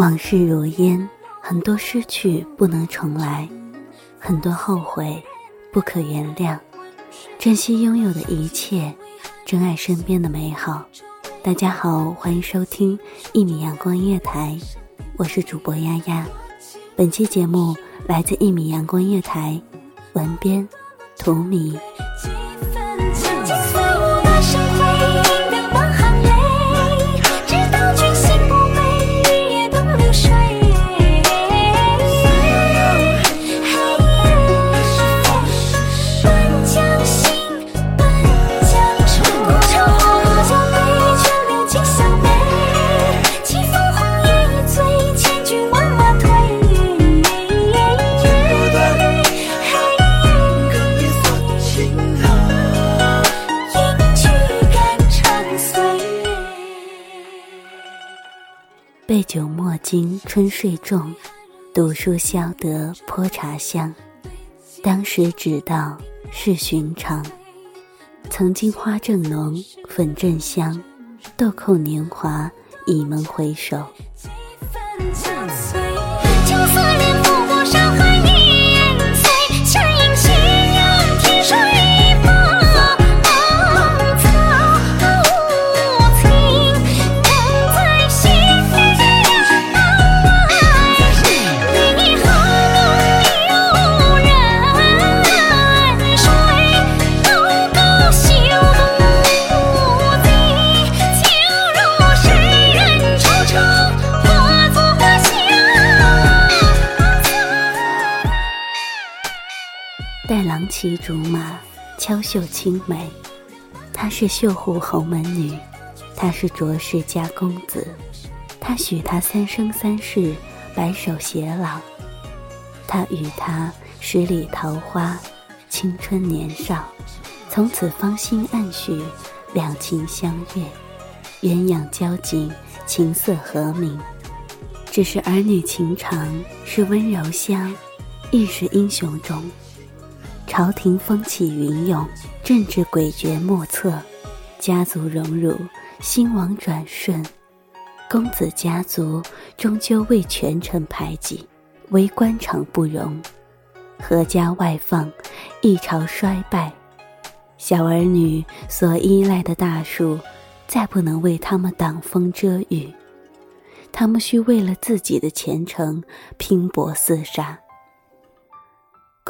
往事如烟，很多失去不能重来，很多后悔不可原谅。珍惜拥有的一切，珍爱身边的美好。大家好，欢迎收听一米阳光音乐台，我是主播丫丫。本期节目来自一米阳光音乐台，文编图米。杯酒莫惊春睡重，读书消得泼茶香。当时只道是寻常，曾经花正浓，粉正香，豆蔻年华，倚门回首。骑竹马，敲绣青梅。她是绣户侯门女，他是卓氏家公子。他许他三生三世，白首偕老。他与他十里桃花，青春年少，从此芳心暗许，两情相悦，鸳鸯交颈，琴瑟和鸣。只是儿女情长，是温柔乡，亦是英雄冢。朝廷风起云涌，政治诡谲莫测，家族荣辱，兴亡转瞬。公子家族终究为权臣排挤，为官场不容，阖家外放，一朝衰败。小儿女所依赖的大树，再不能为他们挡风遮雨，他们需为了自己的前程拼搏厮杀。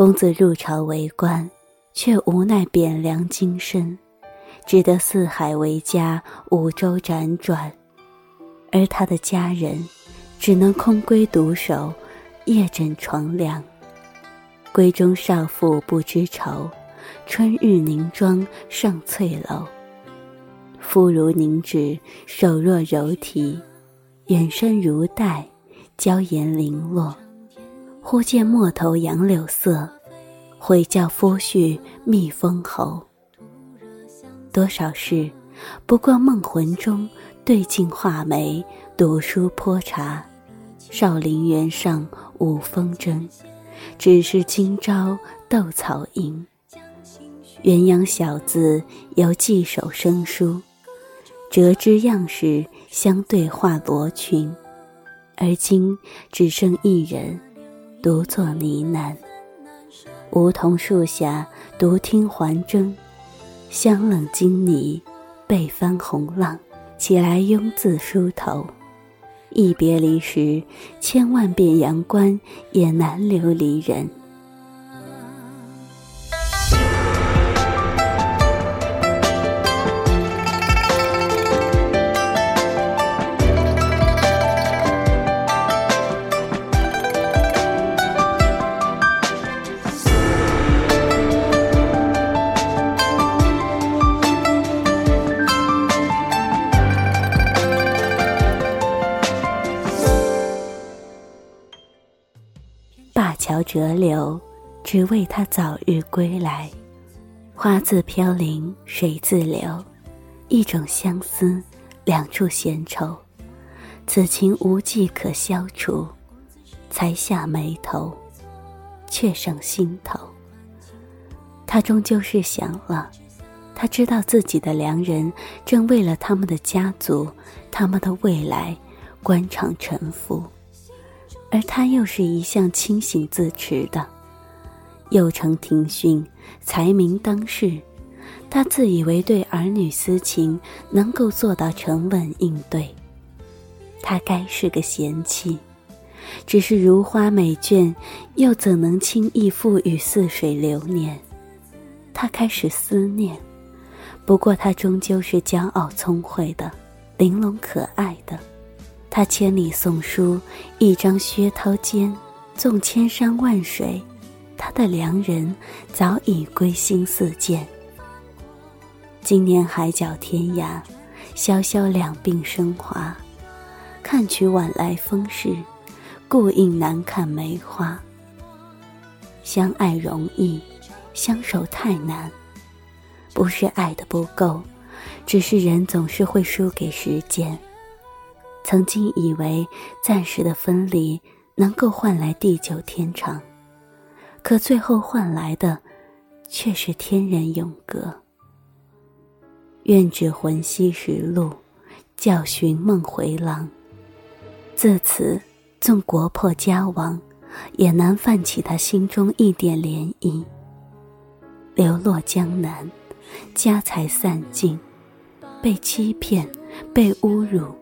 公子入朝为官，却无奈贬良京深，只得四海为家，五洲辗转。而他的家人，只能空闺独守，夜枕床凉。闺中少妇不知愁，春日凝妆上翠楼。肤如凝脂，手若柔荑，远身如黛，娇颜零落。忽见陌头杨柳色，悔教夫婿觅封侯。多少事，不过梦魂中对镜画眉，读书泼茶。少陵园上舞风筝，只是今朝斗草赢。鸳鸯小字犹记手生疏，折枝样式相对画罗裙。而今只剩一人，独坐呢喃。梧桐树下独听环筝，香冷金泥，背翻红浪，起来慵自梳头。一别离时，千万遍阳关，也难留离人。折柳，只为他早日归来。花自飘零水自流，一种相思，两处闲愁。此情无计可消除，才下眉头，却上心头。他终究是想了，他知道自己的良人正为了他们的家族、他们的未来，官场沉浮。而他又是一向清醒自持的，幼承庭训，才名当世。他自以为对儿女私情能够做到沉稳应对。他该是个贤妻，只是如花美眷，又怎能轻易赋予似水流年？他开始思念，不过他终究是骄傲聪慧的，玲珑可爱的。他千里送书，一张薛涛笺，纵千山万水，他的良人早已归心似箭。今年海角天涯，潇潇两鬓生华，看取晚来风事，故应难看梅花。相爱容易，相守太难，不是爱的不够，只是人总是会输给时间。曾经以为暂时的分离能够换来地久天长，可最后换来的却是天人永隔。愿指魂兮时路，教寻梦回廊。自此，纵国破家亡，也难泛起他心中一点涟漪。流落江南，家财散尽，被欺骗，被侮辱。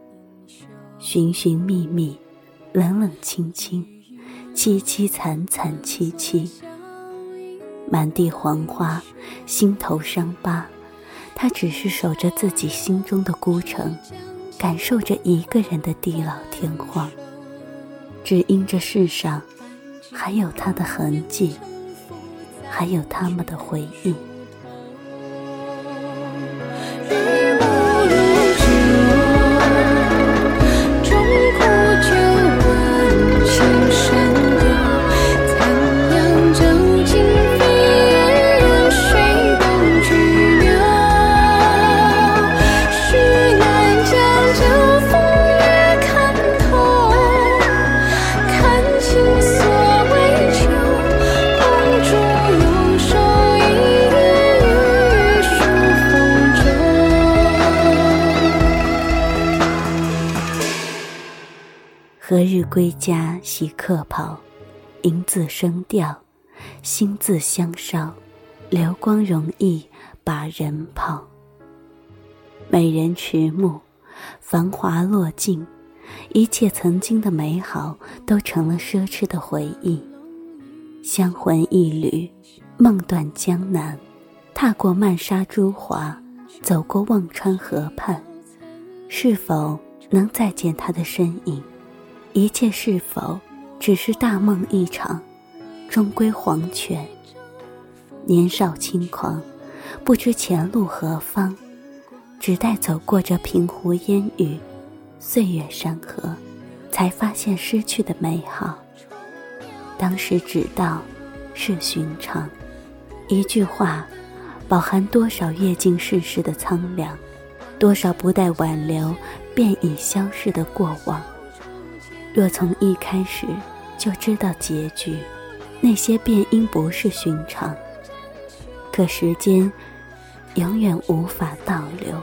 寻寻觅觅，冷冷清清，凄凄惨惨戚戚。满地黄花，心头伤疤，他只是守着自己心中的孤城，感受着一个人的地老天荒。只因这世上，还有他的痕迹，还有他们的回忆。何日归家洗客袍？银字声调，心字香烧。流光容易把人抛。美人迟暮，繁华落尽，一切曾经的美好都成了奢侈的回忆。香魂一缕，梦断江南，踏过漫沙朱华，走过忘川河畔，是否能再见他的身影？一切是否只是大梦一场，终归黄泉。年少轻狂，不知前路何方，只待走过这平湖烟雨，岁月山河，才发现失去的美好。当时只道是寻常，一句话，饱含多少阅尽世事的苍凉，多少不待挽留便已消逝的过往。若从一开始就知道结局，那些便应不是寻常。可时间永远无法倒流。